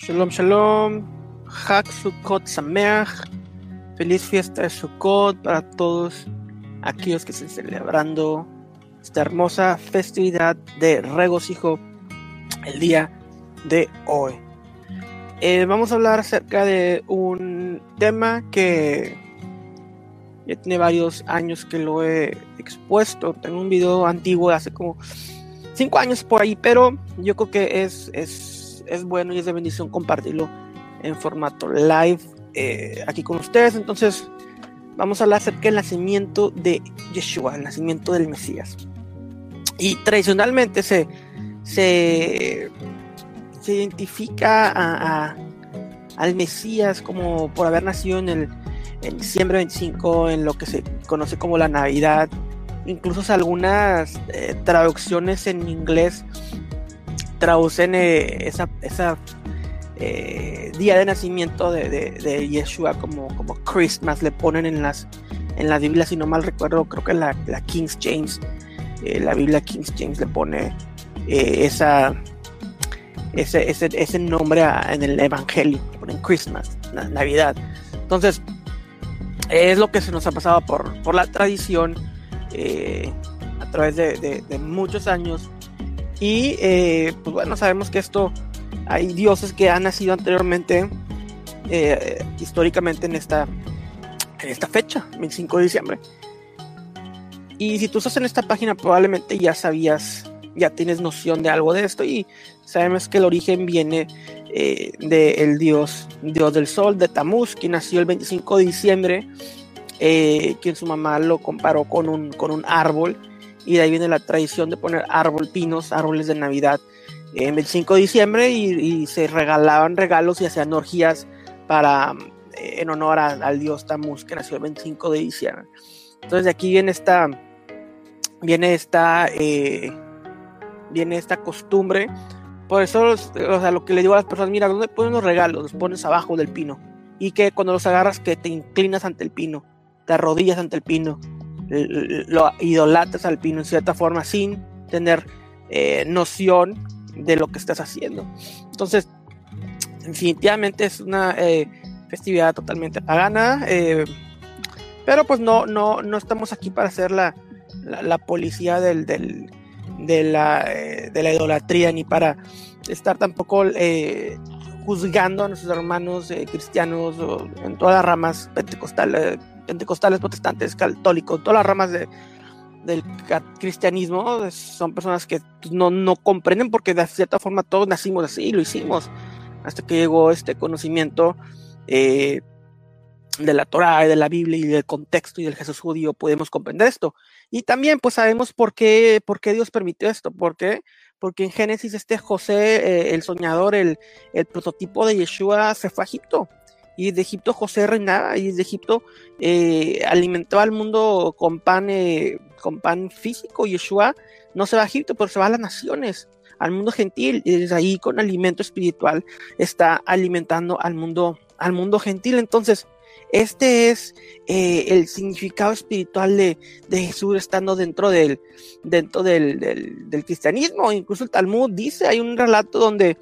Shalom, shalom. Hak Sukkot Sameach. Feliz fiesta de Sukkot para todos aquellos que estén celebrando esta hermosa festividad de regocijo el día de hoy. Eh, vamos a hablar acerca de un tema que ya tiene varios años que lo he expuesto. Tengo un video antiguo de hace como cinco años por ahí, pero yo creo que es, es, es bueno y es de bendición compartirlo en formato live eh, aquí con ustedes. Entonces, vamos a hablar acerca del nacimiento de Yeshua, el nacimiento del Mesías. Y tradicionalmente se, se, se identifica a, al Mesías como por haber nacido en el en diciembre 25, en lo que se conoce como la Navidad. Incluso algunas eh, traducciones en inglés traducen eh, esa, esa eh, día de nacimiento de, de, de, Yeshua como, como Christmas, le ponen en las en la Biblia, si no mal recuerdo, creo que la, la King James, eh, la Biblia King James le pone eh, esa, ese, ese, ese, nombre en el Evangelio, ponen Christmas, Navidad. Entonces, es lo que se nos ha pasado por, por la tradición a través de, de, muchos años. Y eh, pues bueno, sabemos que esto hay dioses que han nacido anteriormente, eh, históricamente en esta, en esta fecha, 25 de diciembre. Y si tú estás en esta página, probablemente ya sabías, ya tienes noción de algo de esto. Y sabemos que el origen viene eh, del dios, dios del sol, de Tamuz, que nació el 25 de diciembre, eh, quien su mamá lo comparó con un, con un árbol, y de ahí viene la tradición de poner árbol, pinos, árboles de Navidad en el 25 de diciembre, y, se regalaban regalos y hacían orgías para, eh, en honor al dios Tamuz, que nació el 25 de diciembre. Entonces de aquí viene esta, viene esta, eh, viene esta costumbre por eso, o sea, lo que le digo a las personas, mira, ¿dónde pones los regalos? Los pones abajo del pino. Y que cuando los agarras, que te inclinas ante el pino, te arrodillas ante el pino, lo idolatras al pino en cierta forma, sin tener eh, noción de lo que estás haciendo. Entonces, definitivamente es una eh, festividad totalmente pagana, eh, pero pues no, no, no estamos aquí para hacer la, la, policía del, del de la, de la idolatría ni para estar tampoco juzgando a nuestros hermanos cristianos en todas las ramas pentecostales, pentecostales, protestantes, católicos, todas las ramas de, del cristianismo son personas que no, no comprenden porque de cierta forma todos nacimos así, lo hicimos hasta que llegó este conocimiento eh, de la Torah y de la Biblia y del contexto y del Jesús judío podemos comprender esto. Y también pues sabemos por qué, por qué Dios permitió esto, ¿por qué? Porque en Génesis este José, eh, el soñador, el, el, prototipo de Yeshua, se fue a Egipto. Y de Egipto José reinaba y de Egipto eh, alimentaba al mundo con pan, eh, con pan físico. Yeshua no se va a Egipto, pero se va a las naciones, al mundo gentil. Y desde ahí con alimento espiritual está alimentando al mundo, al mundo gentil. Entonces, este es eh, el significado espiritual de, de, Jesús estando dentro del, dentro del, del, del, cristianismo. Incluso el Talmud dice, hay un relato donde,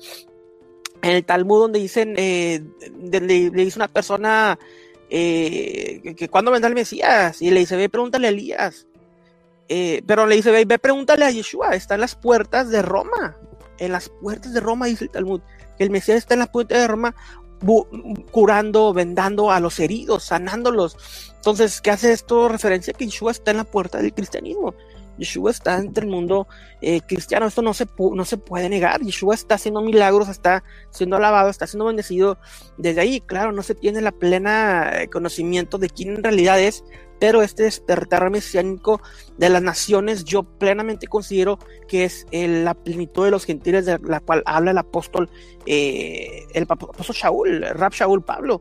en el Talmud donde dicen, eh, le, dice una persona eh, que, cuando vendrá el Mesías, y le dice, ve, pregúntale a Elías. Eh, pero le dice, ve, pregúntale a Yeshua, está en las puertas de Roma. En las puertas de Roma, dice el Talmud, que el Mesías está en las puertas de Roma curando, vendando a los heridos, sanándolos. Entonces, ¿qué hace esto? Referencia que Yeshua está en la puerta del cristianismo. Yeshua está entre el mundo eh, cristiano, esto no se, no se puede negar. Yeshua está haciendo milagros, está siendo alabado, está siendo bendecido. Desde ahí, claro, no se tiene la plena eh, conocimiento de quién en realidad es, pero este despertar mesiánico de las naciones yo plenamente considero que es la plenitud de los gentiles de la cual habla el apóstol, eh, el apóstol Shaul, el Rab Shaul Pablo,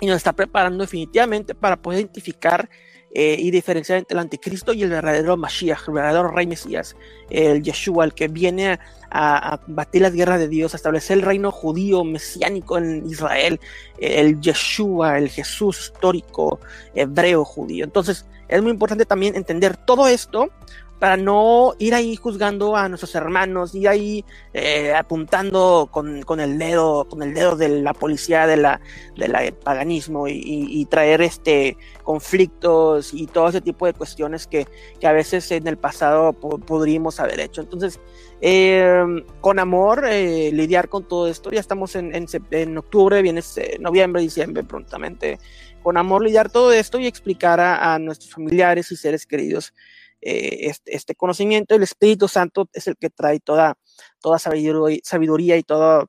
y nos está preparando definitivamente para poder identificar eh, y diferenciar entre el anticristo y el verdadero Mashiach, el verdadero rey Mesías, el Yeshua, el que viene a, a, batir las guerras de Dios, a establecer el reino judío mesiánico en Israel, el Yeshua, el Jesús histórico, hebreo, judío. Entonces, es muy importante también entender todo esto para no ir ahí juzgando a nuestros hermanos, ir ahí eh, apuntando con, con, el dedo, con el dedo de la policía de la, del paganismo y, y, traer este conflictos y todo ese tipo de cuestiones que, que a veces en el pasado podríamos haber hecho. Entonces, eh, con amor, eh, lidiar con todo esto. Ya estamos en, en, en octubre, viene noviembre, diciembre prontamente. Con amor lidiar todo esto y explicar a nuestros familiares y seres queridos eh, este, este, conocimiento. El Espíritu Santo es el que trae toda, toda sabiduría, y todo,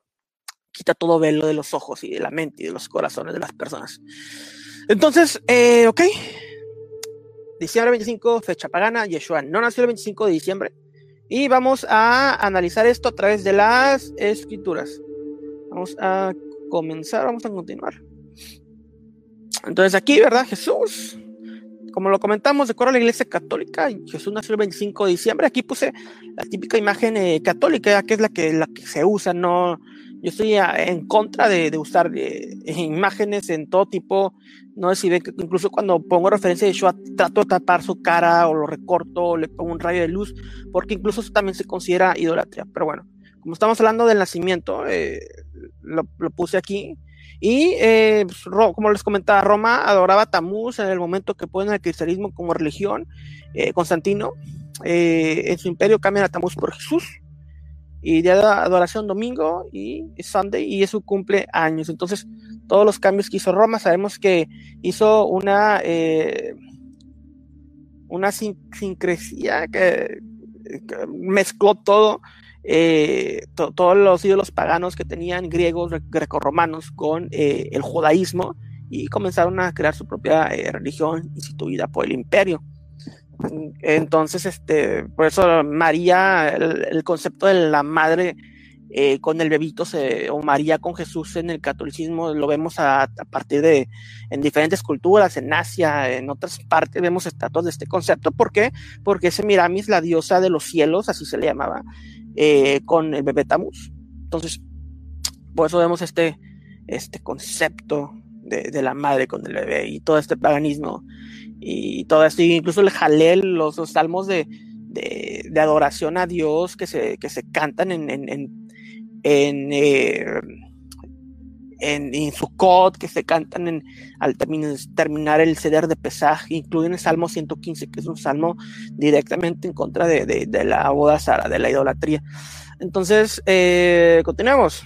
quita todo velo de los ojos y de la mente y de los corazones de las personas. Entonces, eh, ok. Diciembre 25, fecha pagana. Yeshua no nació el 25 de diciembre. Y vamos a analizar esto a través de las escrituras. Vamos a comenzar, vamos a continuar. Entonces aquí, ¿verdad? Jesús como lo comentamos, de acuerdo a la iglesia católica, Jesús nació el 25 de diciembre. Aquí puse la típica imagen eh, católica, que es la que, la que se usa. No, yo estoy en contra de, usar eh, imágenes en todo tipo. No sé si ven que incluso cuando pongo referencia de Yeshua, trato de tapar su cara o lo recorto o le pongo un rayo de luz, porque incluso eso también se considera idolatría. Pero bueno, como estamos hablando del nacimiento, eh, lo, lo puse aquí y eh, pues, como les comentaba, Roma adoraba a Tamuz en el momento que ponen el cristianismo como religión. Eh, Constantino eh, en su imperio cambian a Tamuz por Jesús. Y día de adoración domingo y Sunday y es su cumpleaños. Entonces, todos los cambios que hizo Roma, sabemos que hizo una, una sincresía que mezcló todo eh, todos los ídolos paganos que tenían griegos, grecorromanos, con eh, el judaísmo y comenzaron a crear su propia eh, religión instituida por el imperio. Entonces, este, por eso María, el, concepto de la madre con el bebito o María con Jesús en el catolicismo lo vemos a, partir de en diferentes culturas, en Asia, en otras partes vemos estatuas de este concepto. ¿Por qué? Porque ese Miramis, la diosa de los cielos, así se le llamaba, eh, con el bebé Tamus. Entonces, por eso vemos este, este concepto de, la madre con el bebé y todo este paganismo y todo esto, incluso el jalel, los, salmos de, de, adoración a Dios que se, que se cantan en, eh, en, Sukkot, que se cantan en, al terminar el ceder de Pesaj, incluyen el Salmo 115, que es un salmo directamente en contra de, de, la boda sara, de la idolatría. Entonces, eh, continuemos.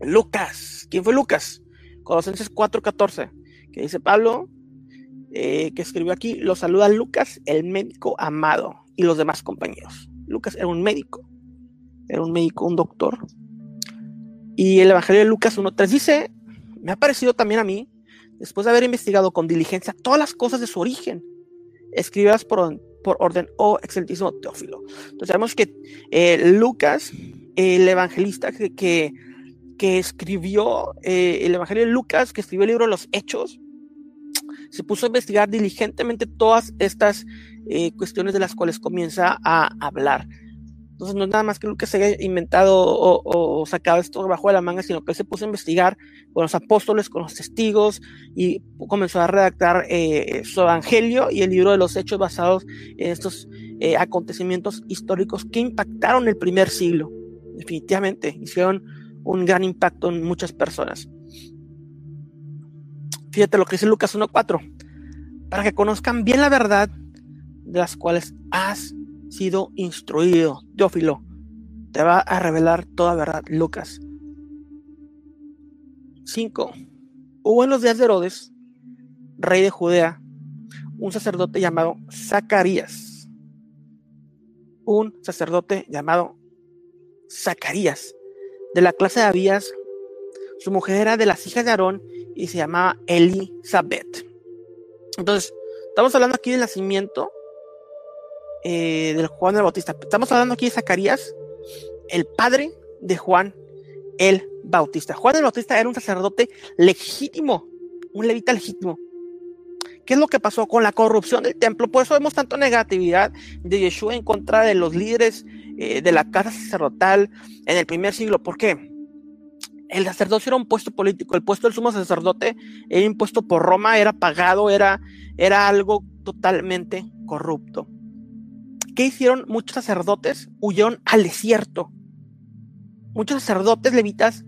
Lucas, ¿quién fue Lucas? Colosenses 4:14, que dice Pablo, eh, que escribió aquí, lo saluda Lucas, el médico amado, y los demás compañeros. Lucas era un médico, era un médico, un doctor, y el Evangelio de Lucas 1.3 dice, me ha parecido también a mí, después de haber investigado con diligencia todas las cosas de su origen, escribidas por, por orden, oh excelentísimo Teófilo. Entonces sabemos que eh, Lucas, el evangelista que, que, escribió eh, el Evangelio de Lucas, que escribió el libro de los Hechos, se puso a investigar diligentemente todas estas eh, cuestiones de las cuales comienza a hablar. Entonces no es nada más que Lucas haya inventado o, sacado esto bajo de la manga, sino que él se puso a investigar con los apóstoles, con los testigos y comenzó a redactar eh, su evangelio y el libro de los hechos basados en estos eh, acontecimientos históricos que impactaron el primer siglo. Definitivamente hicieron un gran impacto en muchas personas. Fíjate lo que dice Lucas 1.4. Para que conozcan bien la verdad de las cuales has sido instruido. Teófilo, te va a revelar toda verdad, Lucas. 5. Hubo en los días de Herodes, rey de Judea, un sacerdote llamado Zacarías. Un sacerdote llamado Zacarías, de la clase de Abías. Su mujer era de las hijas de Aarón y se llamaba Elizabeth. Entonces, estamos hablando aquí del nacimiento eh, del Juan el Bautista. Estamos hablando aquí de Zacarías, el padre de Juan el Bautista. Juan el Bautista era un sacerdote legítimo, un levita legítimo. ¿Qué es lo que pasó con la corrupción del templo? Por eso vemos tanto negatividad de Yeshua en contra de los líderes eh, de la casa sacerdotal en el primer siglo. ¿Por qué? El sacerdocio era un puesto político, el puesto del sumo sacerdote era impuesto por Roma, era pagado, era, era algo totalmente corrupto. ¿Qué hicieron muchos sacerdotes? Huyeron al desierto. Muchos sacerdotes levitas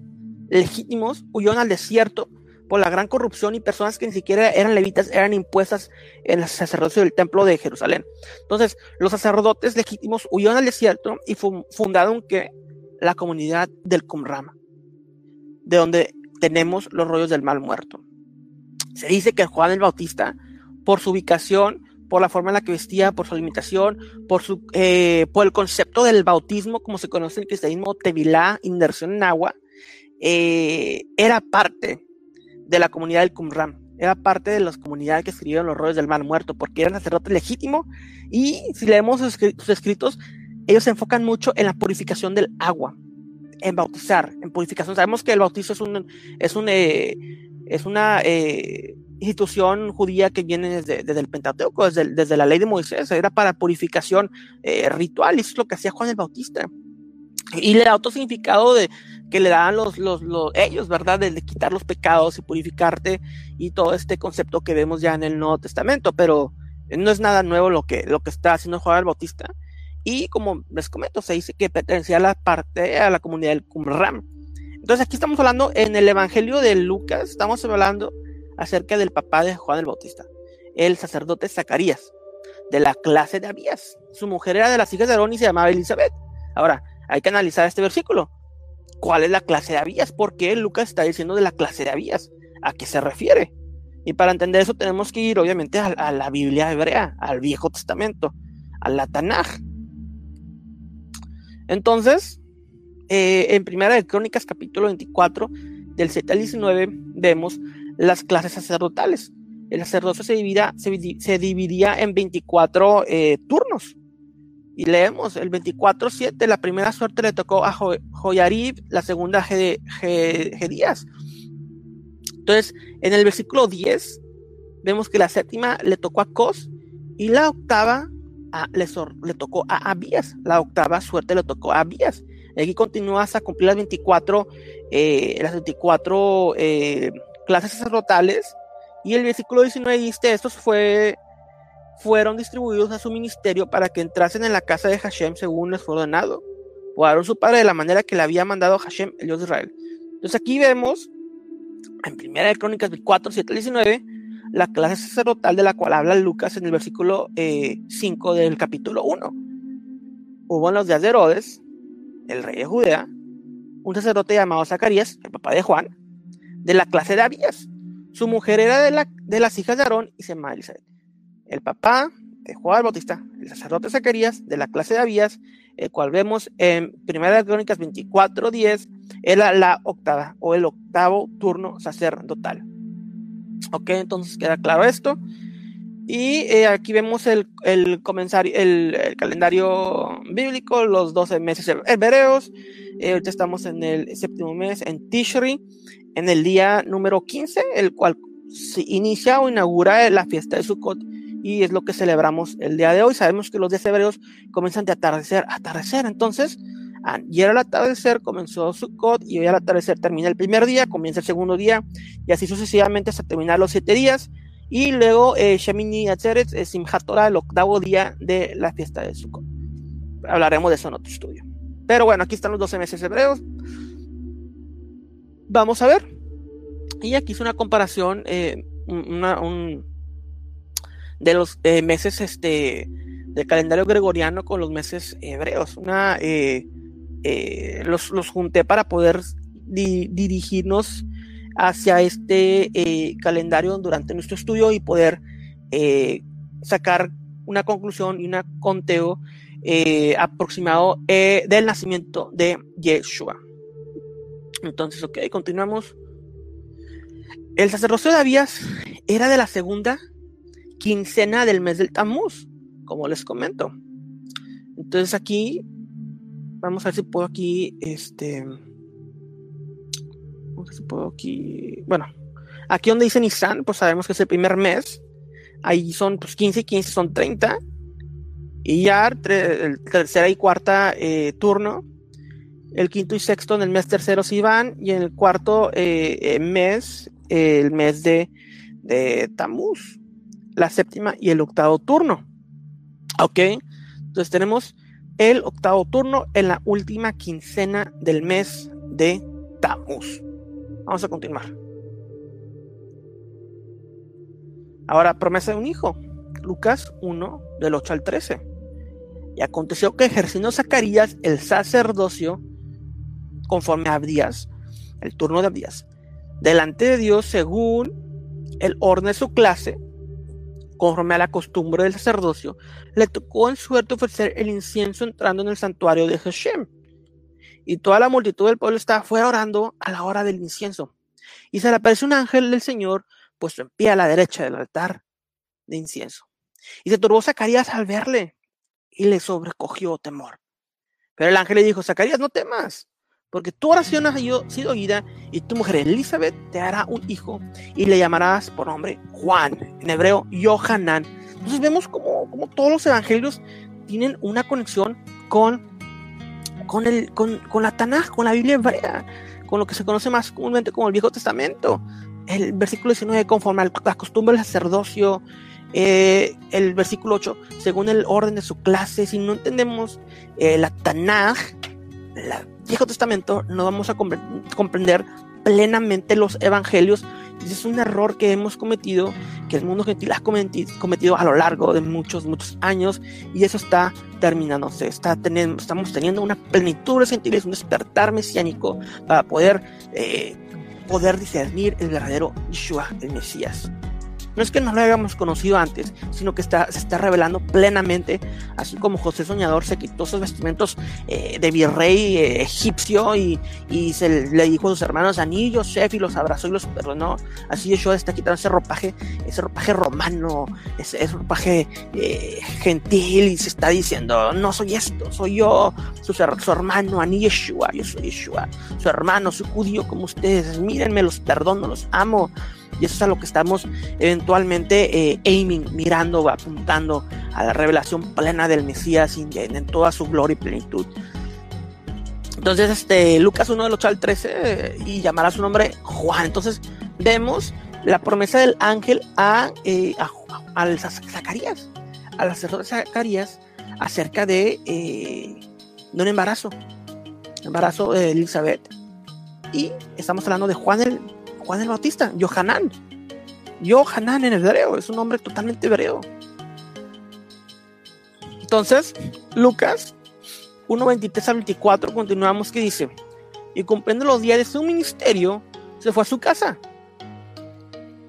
legítimos huyeron al desierto por la gran corrupción y personas que ni siquiera eran levitas eran impuestas en el sacerdocio del templo de Jerusalén. Entonces, los sacerdotes legítimos huyeron al desierto y fundaron que la comunidad del Qumran, de donde tenemos los rollos del mal muerto. Se dice que Juan el Bautista, por su ubicación, por la forma en la que vestía, por su alimentación, por, su, eh, por el concepto del bautismo, como se conoce en el cristianismo, tevilá, inmersión en agua, eh, era parte de la comunidad del Qumran, era parte de las comunidades que escribieron los rollos del mal muerto, porque eran sacerdotes legítimo y si leemos sus, escritos, ellos se enfocan mucho en la purificación del agua, en bautizar, en purificación. Sabemos que el bautizo es un, es un, eh, es una eh, institución judía que viene desde, el Pentateuco, desde, la ley de Moisés, era para purificación eh, ritual, y eso es lo que hacía Juan el Bautista. Y le da otro significado de que le dan los, los, ellos, ¿verdad? De, quitar los pecados y purificarte y todo este concepto que vemos ya en el Nuevo Testamento, pero no es nada nuevo lo que, lo que está haciendo Juan el Bautista. Y como les comento, se dice que pertenecía a la parte, a la comunidad del Qumran. Entonces aquí estamos hablando en el Evangelio de Lucas, estamos hablando acerca del papá de Juan el Bautista, el sacerdote Zacarías, de la clase de Abías. Su mujer era de las hijas de Aarón y se llamaba Elizabeth. Ahora, hay que analizar este versículo. ¿Cuál es la clase de Abías? ¿Por qué Lucas está diciendo de la clase de Abías? ¿A qué se refiere? Y para entender eso tenemos que ir obviamente a, la Biblia hebrea, al Viejo Testamento, a la Tanaj. Entonces, eh, en Primera de Crónicas, capítulo 24, del 7 al 19, vemos las clases sacerdotales. El sacerdocio se, dividía, se, en 24 eh, turnos. Y leemos, el 24-7, la primera suerte le tocó a Joyarib, la segunda a Gedías. Entonces, en el versículo 10, vemos que la séptima le tocó a Cos y la octava le, le, tocó a Abías. La octava suerte le tocó a Abías. Aquí continúa hasta cumplir las 24, eh, las 24 eh, clases sacerdotales. Y el versículo 19 dice, estos fue, fueron distribuidos a su ministerio para que entrasen en la casa de Hashem según les fue ordenado. O su padre de la manera que le había mandado Hashem, el Dios de Israel. Entonces aquí vemos, en Primera de Crónicas 4, 7 al 19, la clase sacerdotal de la cual habla Lucas en el versículo 5 eh, del capítulo 1. Hubo en los días de Herodes, el rey de Judea, un sacerdote llamado Zacarías, el papá de Juan, de la clase de Abías. Su mujer era de, la, de las hijas de Aarón y se llama Elizabeth. El papá de Juan el Bautista, el sacerdote Zacarías, de la clase de Abías, el cual vemos en Primera de Crónicas 24:10, era la octava o el octavo turno sacerdotal. Ok, entonces queda claro esto. Y eh, aquí vemos el, el, el, calendario bíblico, los 12 meses hebreos. Eh, ahorita estamos en el séptimo mes, en Tishri, en el día número 15, el cual se inicia o inaugura la fiesta de Sukkot y es lo que celebramos el día de hoy. Sabemos que los días hebreos comienzan de atardecer a atardecer, entonces ayer al atardecer comenzó Sukkot y hoy al atardecer termina el primer día, comienza el segundo día y así sucesivamente hasta terminar los siete días. Y luego eh, Shemini Atzeret es Simchat el octavo día de la fiesta de Sukkot. Hablaremos de eso en otro estudio. Pero bueno, aquí están los 12 meses hebreos. Vamos a ver. Y aquí es una comparación eh, de los eh, meses este, del calendario gregoriano con los meses hebreos. Una, eh, los, los, junté para poder dirigirnos hacia este calendario durante nuestro estudio y poder sacar una conclusión y un conteo aproximado del nacimiento de Yeshua. Entonces, ok, continuamos. El sacerdocio de Abías era de la segunda quincena del mes del Tammuz, como les comento. Entonces aquí, vamos a ver si puedo aquí, este, aquí. Bueno, aquí donde dice Nissan, pues sabemos que es el primer mes. Ahí son pues 15 y 15 son 30. Y ya el tercera y cuarta eh, turno. El quinto y sexto en el mes tercero sí van. Y en el cuarto eh, eh, mes, el mes de, de Tamuz. La séptima y el octavo turno. Ok. Entonces tenemos el octavo turno en la última quincena del mes de Tammuz. Vamos a continuar. Ahora, promesa de un hijo. Lucas 1, del 8 al 13. Y aconteció que ejerciendo Zacarías el sacerdocio, conforme a Abdías, el turno de Abdías, delante de Dios según el orden de su clase, conforme a la costumbre del sacerdocio, le tocó en suerte ofrecer el incienso entrando en el santuario de Hashem. Y toda la multitud del pueblo estaba fuera orando a la hora del incienso. Y se le apareció un ángel del Señor puesto en pie a la derecha del altar de incienso. Y se turbó Zacarías al verle y le sobrecogió temor. Pero el ángel le dijo, Zacarías, no temas, porque tu oración ha sido oída y tu mujer Elizabeth te hará un hijo y le llamarás por nombre Juan, en hebreo Yohanan. Entonces vemos como, como todos los evangelios tienen una conexión con, con, el, con, con la Tanaj, con la Biblia hebrea, con lo que se conoce más comúnmente como el Viejo Testamento. El versículo 19, conforme a la costumbre del sacerdocio, eh, el versículo 8, según el orden de su clase, si no entendemos eh, la Tanaj, el Viejo Testamento, no vamos a comprender plenamente los evangelios. Y es un error que hemos cometido, que el mundo gentil ha cometido, a lo largo de muchos, muchos años, y eso está terminándose. Está teniendo, estamos teniendo una plenitud de gentiles, un despertar mesiánico para poder, eh, poder discernir el verdadero Yeshua, el Mesías. No es que no lo hayamos conocido antes, sino que está, se está revelando plenamente, así como José Soñador se quitó sus vestimentos eh, de virrey eh, egipcio y, y, se le dijo a sus hermanos, Aní Joseph, y los abrazó y los perdonó. Así Yeshua está quitando ese ropaje, ese ropaje romano, ese, ropaje eh, gentil y se está diciendo, no soy esto, soy yo, su, su hermano, Aní Yeshua, yo soy Yeshua, su hermano, soy judío como ustedes, mírenme, los perdono, los amo. Y eso es a lo que estamos eventualmente eh, aiming, mirando, apuntando a la revelación plena del Mesías en, toda su gloria y plenitud. Entonces, este, Lucas 1 del 8 al 13 y llamará su nombre Juan. Entonces, vemos la promesa del ángel a, eh, al Zacarías, al sacerdote Zacarías, acerca de, eh, de un embarazo, embarazo de Elizabeth. Y estamos hablando de Juan el Juan el Bautista, Yohanan. Yohanan en hebreo, es un nombre totalmente hebreo. Entonces, Lucas 1.23 a 24, continuamos que dice, y cumpliendo los días de su ministerio, se fue a su casa.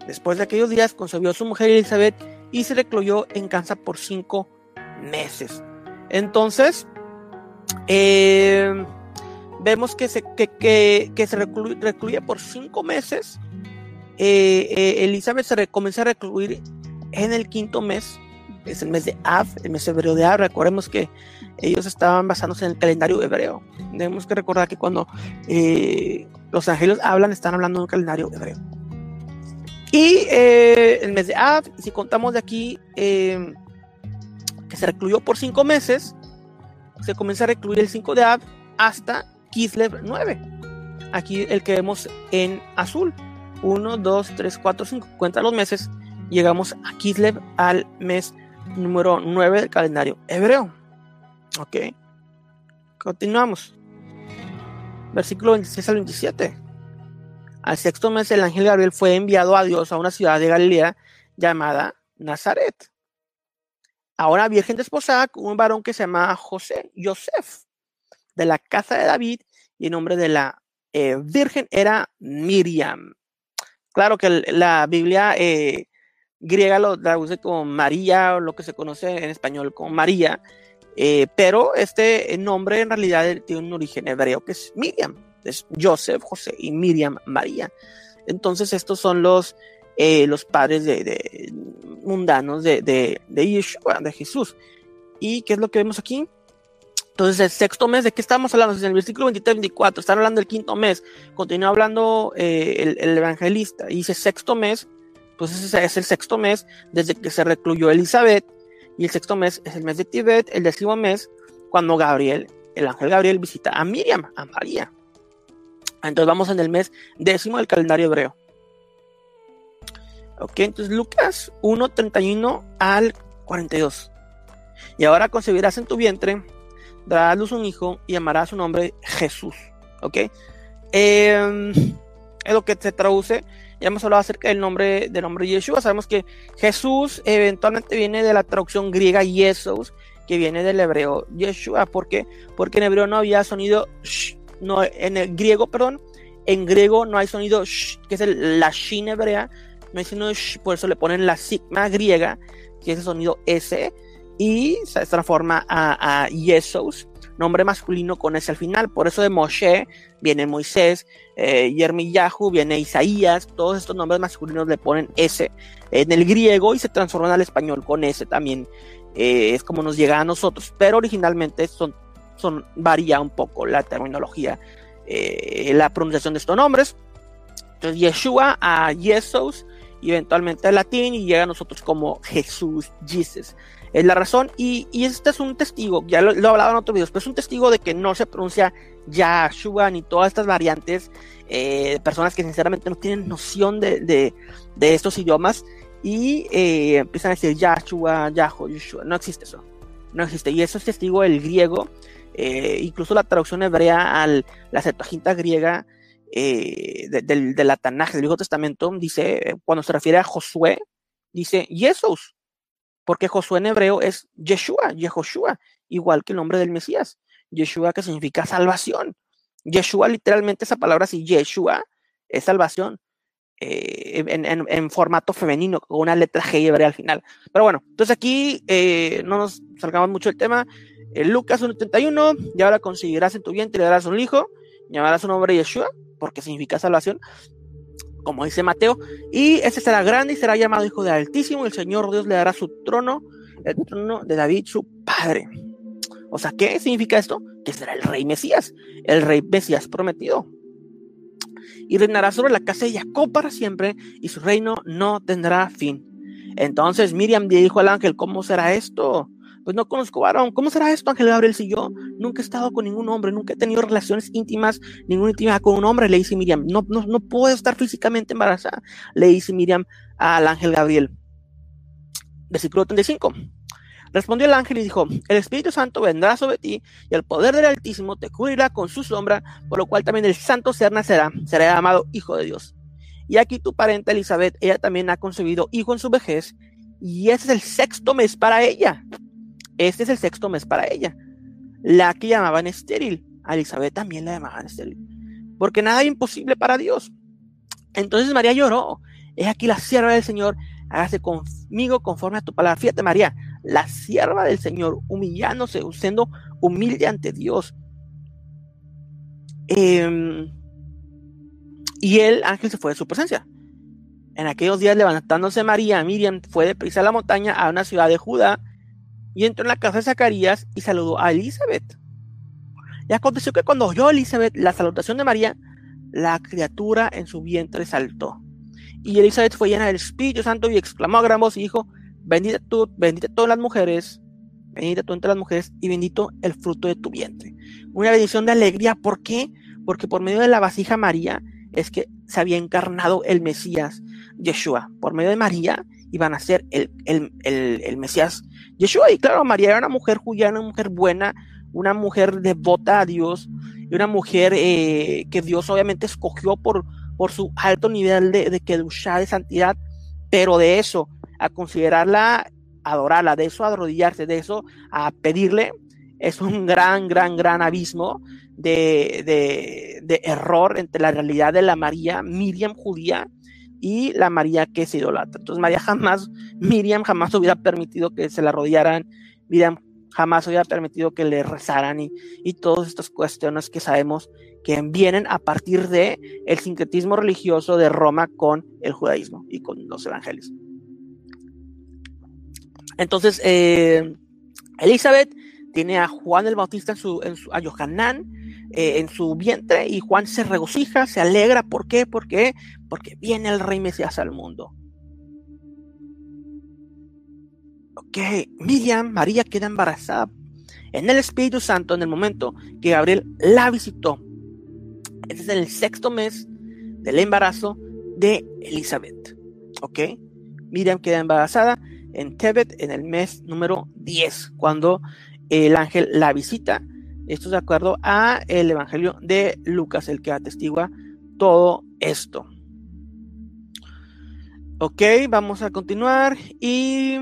Después de aquellos días, concebió a su mujer Elizabeth y se recluyó en casa por cinco meses. Entonces, eh, vemos que se, que, se recluye, por cinco meses. Eh, eh, Elizabeth se comienza a recluir en el quinto mes, es el mes de Av, el mes hebreo de Av. Recordemos que ellos estaban basándose en el calendario hebreo. Tenemos que recordar que cuando eh, los ángeles hablan, están hablando en un calendario hebreo. Y el mes de Av, si contamos de aquí que se recluyó por cinco meses, se comienza a recluir el 5 de Av hasta Kislev 9. Aquí el que vemos en azul. 1, 2, 3, 4, 5. Cuenta los meses. Llegamos a Kislev al mes número 9 del calendario hebreo. Ok. Continuamos. Versículo 26 al 27. Al sexto mes el ángel Gabriel fue enviado a Dios a una ciudad de Galilea llamada Nazaret. Ahora virgen desposada con un varón que se llamaba José, Joseph de la casa de David y el nombre de la eh, virgen era Miriam. Claro que la Biblia eh, griega lo traduce como María o lo que se conoce en español como María, eh, pero este nombre en realidad tiene un origen hebreo que es Miriam, es Joseph, José y Miriam, María. Entonces estos son los, los padres de, mundanos de, de, de Yeshua, de Jesús. ¿Y qué es lo que vemos aquí? Entonces, el sexto mes, ¿de qué estamos hablando? En el versículo 23-24, están hablando del quinto mes, continúa hablando eh, el, evangelista, y dice sexto mes, pues ese es el sexto mes desde que se recluyó Elizabeth, y el sexto mes es el mes de Tibet, el décimo mes, cuando Gabriel, el ángel Gabriel visita a Miriam, a María. Entonces vamos en el mes décimo del calendario hebreo. Ok, entonces Lucas 1, 31 al 42. Y ahora concebirás en tu vientre, darás luz un hijo y llamarás su nombre Jesús. ¿Ok? Em, es lo que se traduce. Ya hemos hablado acerca del nombre, del nombre Yeshua. Sabemos que Jesús eventualmente viene de la traducción griega Jesús, que viene del hebreo Yeshua. ¿Por qué? Porque en hebreo no había sonido no, en el griego, perdón, en griego no hay sonido que es la shin hebrea, no hay sonido por eso le ponen la sigma griega, que es el sonido S, y se transforma a, a Yesos, nombre masculino con S al final. Por eso de Moshe viene Moisés, eh, Yermiyahu viene Isaías, todos estos nombres masculinos le ponen S en el griego y se transforman al español con S también. Eh, es como nos llega a nosotros, pero originalmente son, son varía un poco la terminología, eh, la pronunciación de estos nombres. Entonces, Yeshua a Yesos eventualmente al latín y llega a nosotros como Jesús, Jesus es la razón. Y, este es un testigo, ya lo, he hablado en otros videos, pero es un testigo de que no se pronuncia Yahshua ni todas estas variantes eh, de personas que sinceramente no tienen noción de, estos idiomas y eh, empiezan a decir Yahshua, Yahoo, Yeshua. No existe eso. No existe. Y eso es testigo del griego. Eh, incluso la traducción hebrea a la Septuaginta griega del, del Tanaj, del Viejo Testamento, dice, cuando se refiere a Josué, dice Jesús porque Josué en hebreo es Yeshua, Yehoshua, igual que el nombre del Mesías. Yeshua que significa salvación. Yeshua, literalmente esa palabra así, Yeshua, es salvación. Eh, en, formato femenino, con una letra G hebrea al final. Pero bueno, entonces aquí eh, no nos salgamos mucho del tema. Lucas 1.31, y ahora conseguirás en tu vientre le darás un hijo, llamarás su nombre Yeshua, porque significa salvación como dice Mateo, y ese será grande y será llamado Hijo del Altísimo, el Señor Dios le dará su trono, el trono de David, su padre. O sea, ¿qué significa esto? Que será el rey Mesías, el rey Mesías prometido. Y reinará sobre la casa de Jacob para siempre, y su reino no tendrá fin. Entonces Miriam dijo al ángel, ¿cómo será esto? Pues no conozco varón. ¿Cómo será esto, Ángel Gabriel? Si yo nunca he estado con ningún hombre, nunca he tenido relaciones íntimas, ninguna intimidad con un hombre, le dice Miriam. No, no, no puedo estar físicamente embarazada, le dice Miriam al ángel Gabriel. Versículo 35. Respondió el ángel y dijo, el Espíritu Santo vendrá sobre ti y el poder del Altísimo te cubrirá con su sombra, por lo cual también el santo ser nacerá, será llamado Hijo de Dios. Y aquí tu parente Elizabeth, ella también ha concebido hijo en su vejez, y ese es el sexto mes para ella. Este es el sexto mes para ella. La que llamaban estéril. A Elizabeth también la llamaban estéril. Porque nada es imposible para Dios. Entonces María lloró. Es aquí la sierva del Señor. Hágase conmigo conforme a tu palabra. Fíjate, María, la sierva del Señor, humillándose, siendo humilde ante Dios. Em, y el ángel se fue de su presencia. En aquellos días, levantándose María, Miriam fue de prisa a la montaña a una ciudad de Judá y entró en la casa de Zacarías y saludó a Elizabeth. Y aconteció que cuando oyó Elizabeth la salutación de María, la criatura en su vientre saltó. Y Elizabeth fue llena del Espíritu Santo y exclamó a gran voz y dijo, bendita tú, bendita todas las mujeres, bendita tú entre las mujeres y bendito el fruto de tu vientre. Una bendición de alegría, ¿por qué? Porque por medio de la vasija María es que se había encarnado el Mesías, Yeshua. Por medio de María iban a ser el, el, el Mesías Yeshua. Y claro, María era una mujer judía, una mujer buena, una mujer devota a Dios, y una mujer eh, que Dios obviamente escogió por, por su alto nivel de, de Kedushá, de santidad, pero de eso, a considerarla, adorarla, de eso a arrodillarse, de eso a pedirle, es un gran, gran, gran abismo de, de, de error entre la realidad de la María, Miriam judía, y la María que se idolatra. Entonces María jamás, Miriam jamás hubiera permitido que se la rodearan, Miriam jamás hubiera permitido que le rezaran y, y todas estas cuestiones que sabemos que vienen a partir de el sincretismo religioso de Roma con el judaísmo y con los evangelios. Entonces, eh, Elizabeth tiene a Juan el Bautista en su, en su a eh, en su vientre y Juan se regocija, se alegra. ¿Por qué? ¿Por qué? Porque viene el rey Mesías al mundo. Ok, Miriam, María queda embarazada en el Espíritu Santo en el momento que Gabriel la visitó. Este es el sexto mes del embarazo de Elizabeth. Ok, Miriam queda embarazada en Tebet en el mes número 10, cuando el ángel la visita. Esto es de acuerdo a el Evangelio de Lucas, el que atestigua todo esto. Ok, vamos a continuar. Y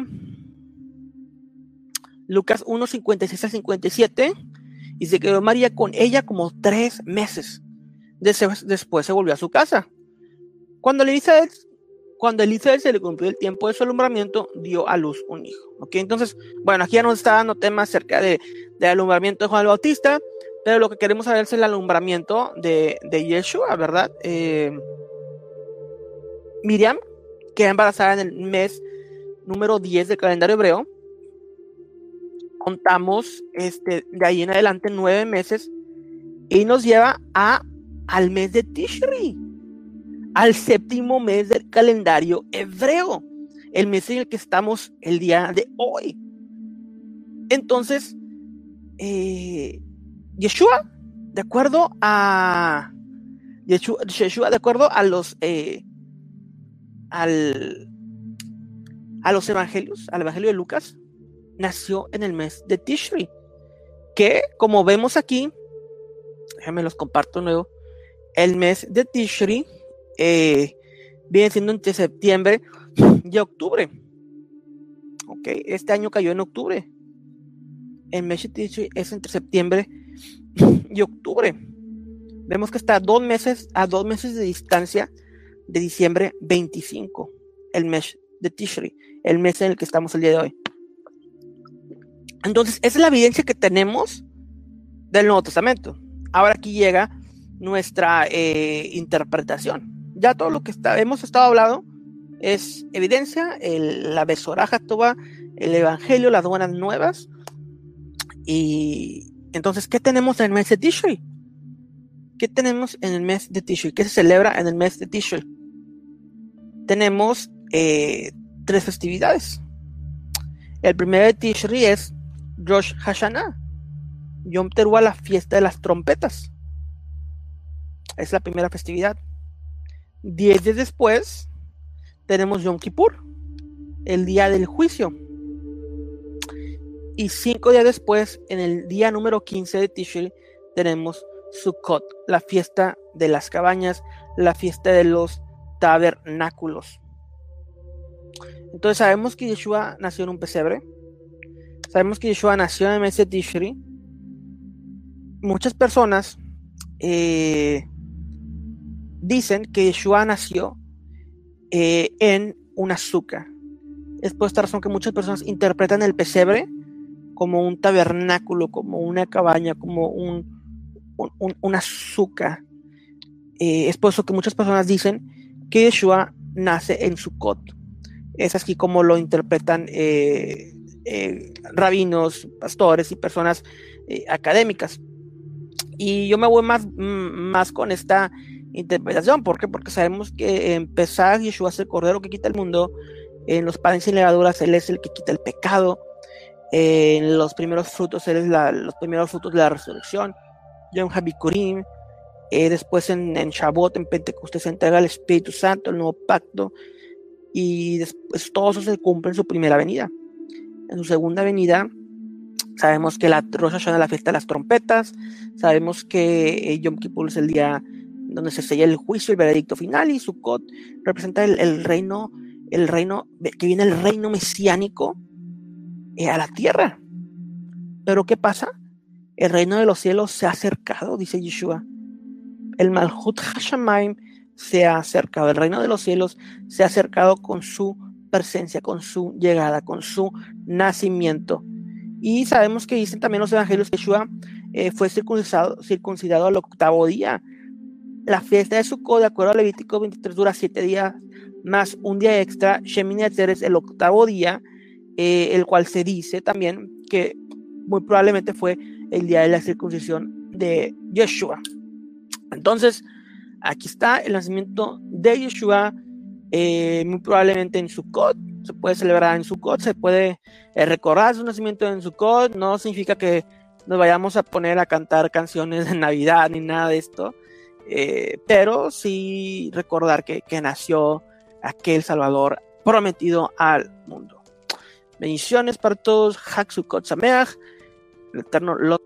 Lucas 1, 56 al 57. Y se quedó María con ella como tres meses. Después se volvió a su casa. Cuando Elizabeth, cuando Elizabeth se le cumplió el tiempo de su alumbramiento, dio a luz un hijo. Ok, entonces, bueno, aquí ya nos está dando temas acerca de, del alumbramiento de Juan el Bautista. Pero lo que queremos saber es el alumbramiento de, de Yeshua, ¿verdad? Eh, Miriam queda embarazada en el mes número 10 del calendario hebreo. Contamos este, de ahí en adelante nueve meses y nos lleva a, al mes de Tishri, al séptimo mes del calendario hebreo, el mes en el que estamos el día de hoy. Entonces, eh, Yeshua, de acuerdo a Yeshua, de acuerdo a los eh, al, a los evangelios, al evangelio de Lucas, nació en el mes de Tishri, que como vemos aquí, déjenme los comparto nuevo, el mes de Tishri eh, viene siendo entre septiembre y octubre. Ok, este año cayó en octubre. El mes es entre septiembre y octubre. Vemos que está a dos meses, a dos meses de distancia de diciembre 25, el mes de Tishri, el mes en el que estamos el día de hoy. Entonces, esa es la evidencia que tenemos del Nuevo Testamento. Ahora aquí llega nuestra eh, interpretación. Ya todo lo que hemos estado hablando es evidencia, la Besoraja toda, el Evangelio, las buenas nuevas. Y entonces, ¿qué tenemos en el mes de Tishri? ¿Qué tenemos en el mes de Tishri? ¿Qué se celebra en el mes de Tishri? Tenemos eh, tres festividades. El primero de Tishri es Rosh Hashanah. Yom Teruah, la fiesta de las trompetas. Es la primera festividad. Diez días después tenemos Yom Kippur, el día del juicio. Y cinco días después, en el día número 15 de Tishri, tenemos Sukkot, la fiesta de las cabañas, la fiesta de los tabernáculos. Entonces sabemos que Yeshua nació en un pesebre. Sabemos que Yeshua nació en el mes de Tishri. Muchas personas eh, dicen que Yeshua nació eh, en un azúcar. Es por esta razón que muchas personas interpretan el pesebre como un tabernáculo, como una cabaña, como un, un, azúcar. Eh, es por eso que muchas personas dicen que Yeshua nace en Sukkot. Es así como lo interpretan eh, rabinos, pastores y personas académicas. Y yo me voy más, más con esta interpretación. ¿Por qué? Porque sabemos que en Pesach Yeshua es el cordero que quita el mundo. En los panes y levaduras Él es el que quita el pecado. en los primeros frutos Él es los primeros frutos de la resurrección. Yom Habikurim, eh, después en, en Shabbat, en Pentecostés, se entrega el Espíritu Santo, el nuevo pacto, y después todo eso se cumple en su primera venida. En su segunda venida, sabemos que la Rosh Hashanah es la fiesta de las trompetas, sabemos que eh, Yom Kippur es el día donde se sella el juicio, el veredicto final, y Sukkot representa el, reino, el reino, que viene el reino mesiánico eh, a la tierra. Pero ¿qué pasa? El reino de los cielos se ha acercado, dice Yeshua. El Malhut Hashamaim se ha acercado. El reino de los cielos se ha acercado con su presencia, con su llegada, con su nacimiento. Y sabemos que dicen también los evangelios que Yeshua eh, fue circuncidado, circuncidado al octavo día. La fiesta de Sukkot, de acuerdo a Levítico 23, dura siete días más un día extra. Shemini es el octavo día, eh, el cual se dice también que muy probablemente fue el día de la circuncisión de Yeshua. Entonces, aquí está el nacimiento de Yeshua, eh, muy probablemente en Sukkot, se puede celebrar en Sukkot, se puede eh, recordar su nacimiento en Sukkot, no significa que nos vayamos a poner a cantar canciones de Navidad ni nada de esto, eh, pero sí recordar que, nació aquel Salvador prometido al mundo. Bendiciones para todos. Haksukot Sameach. El Eterno los